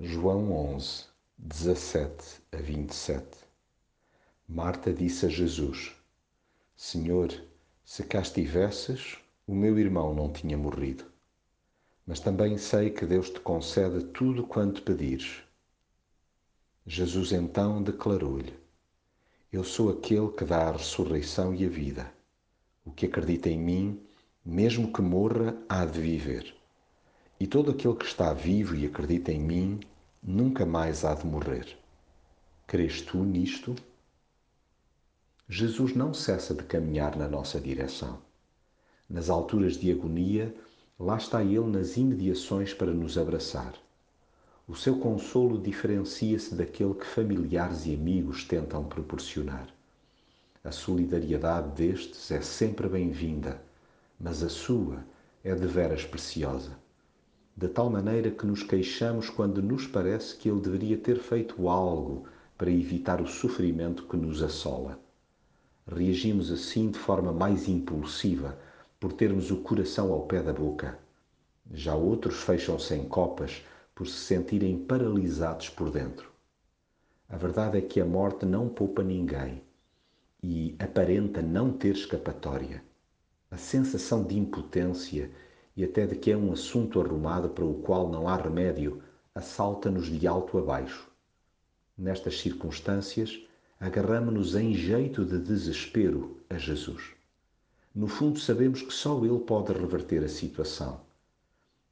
João 11, 17 a 27 Marta disse a Jesus: Senhor, se cá estivesses, o meu irmão não tinha morrido. Mas também sei que Deus te concede tudo quanto pedires. Jesus então declarou-lhe: Eu sou aquele que dá a ressurreição e a vida. O que acredita em mim, mesmo que morra, há de viver. E todo aquele que está vivo e acredita em mim nunca mais há de morrer. Crês tu nisto? Jesus não cessa de caminhar na nossa direção. Nas alturas de agonia, lá está Ele nas imediações para nos abraçar. O seu consolo diferencia-se daquele que familiares e amigos tentam proporcionar. A solidariedade destes é sempre bem-vinda, mas a sua é de veras preciosa de tal maneira que nos queixamos quando nos parece que ele deveria ter feito algo para evitar o sofrimento que nos assola. Reagimos assim de forma mais impulsiva por termos o coração ao pé da boca. Já outros fecham-se em copas por se sentirem paralisados por dentro. A verdade é que a morte não poupa ninguém e aparenta não ter escapatória. A sensação de impotência e até de que é um assunto arrumado para o qual não há remédio, assalta-nos de alto a baixo. Nestas circunstâncias, agarramo-nos em jeito de desespero a Jesus. No fundo, sabemos que só Ele pode reverter a situação.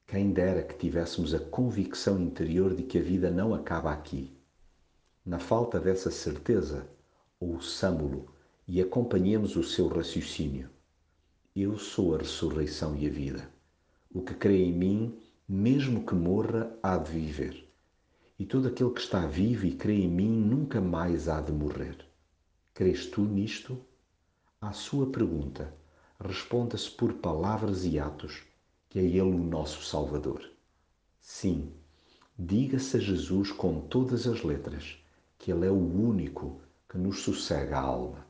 Quem dera que tivéssemos a convicção interior de que a vida não acaba aqui. Na falta dessa certeza, ouçamo-lo e acompanhemos o seu raciocínio. Eu sou a ressurreição e a vida. O que crê em mim, mesmo que morra, há de viver. E todo aquele que está vivo e crê em mim nunca mais há de morrer. Crês tu nisto? À sua pergunta, responda-se por palavras e atos, que é Ele o nosso Salvador. Sim, diga-se a Jesus com todas as letras que Ele é o único que nos sossega a alma.